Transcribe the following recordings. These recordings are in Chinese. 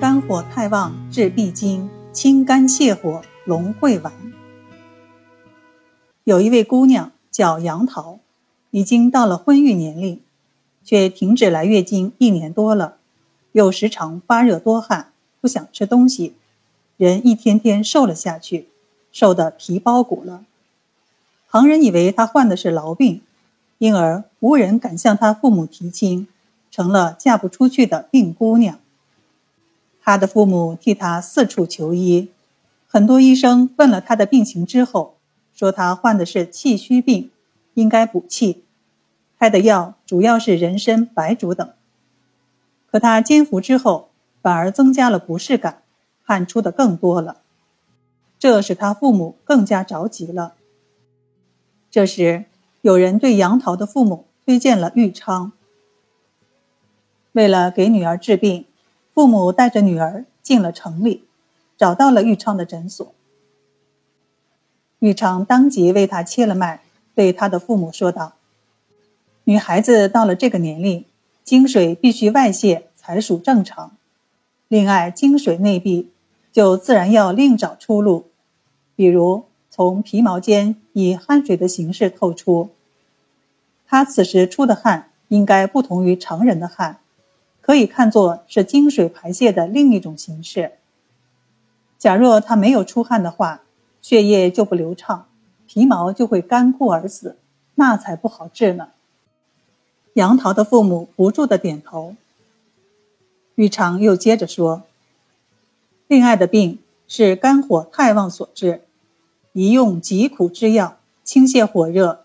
肝火太旺治闭经，清肝泻火龙会丸。有一位姑娘叫杨桃，已经到了婚育年龄，却停止来月经一年多了，又时常发热多汗，不想吃东西，人一天天瘦了下去，瘦得皮包骨了。旁人以为她患的是痨病，因而无人敢向她父母提亲，成了嫁不出去的病姑娘。他的父母替他四处求医，很多医生问了他的病情之后，说他患的是气虚病，应该补气，开的药主要是人参、白术等。可他煎服之后，反而增加了不适感，汗出的更多了，这使他父母更加着急了。这时，有人对杨桃的父母推荐了玉昌，为了给女儿治病。父母带着女儿进了城里，找到了玉昌的诊所。玉昌当即为他切了脉，对他的父母说道：“女孩子到了这个年龄，精水必须外泄才属正常。另外，精水内闭，就自然要另找出路，比如从皮毛间以汗水的形式透出。他此时出的汗，应该不同于常人的汗。”可以看作是经水排泄的另一种形式。假若他没有出汗的话，血液就不流畅，皮毛就会干枯而死，那才不好治呢。杨桃的父母不住的点头。玉长又接着说：“另外的病是肝火太旺所致，宜用极苦之药清泻火热，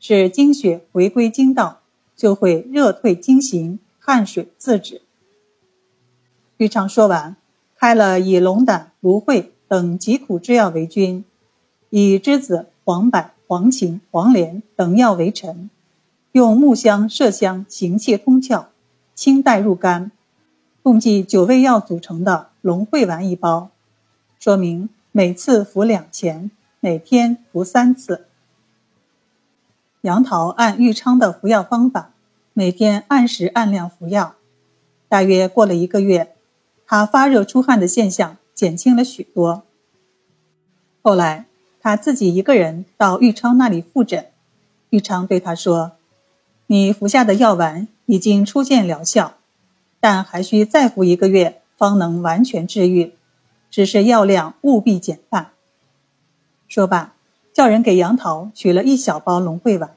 使经血回归经道，就会热退经行。”汗水自止。玉昌说完，开了以龙胆、芦荟等疾苦之药为君，以栀子、黄柏、黄芩、黄连等药为臣，用木香、麝香行气通窍，清带入肝，共计九味药组成的龙会丸一包，说明每次服两钱，每天服三次。杨桃按玉昌的服药方法。每天按时按量服药，大约过了一个月，他发热出汗的现象减轻了许多。后来他自己一个人到玉昌那里复诊，玉昌对他说：“你服下的药丸已经初见疗效，但还需再服一个月方能完全治愈，只是药量务必减半。”说罢，叫人给杨桃取了一小包龙会丸。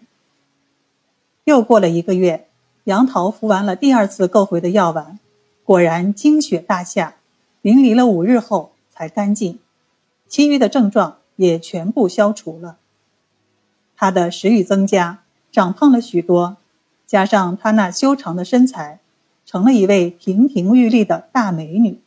又过了一个月，杨桃服完了第二次购回的药丸，果然精血大下，淋漓了五日后才干净，其余的症状也全部消除了。她的食欲增加，长胖了许多，加上她那修长的身材，成了一位亭亭玉立的大美女。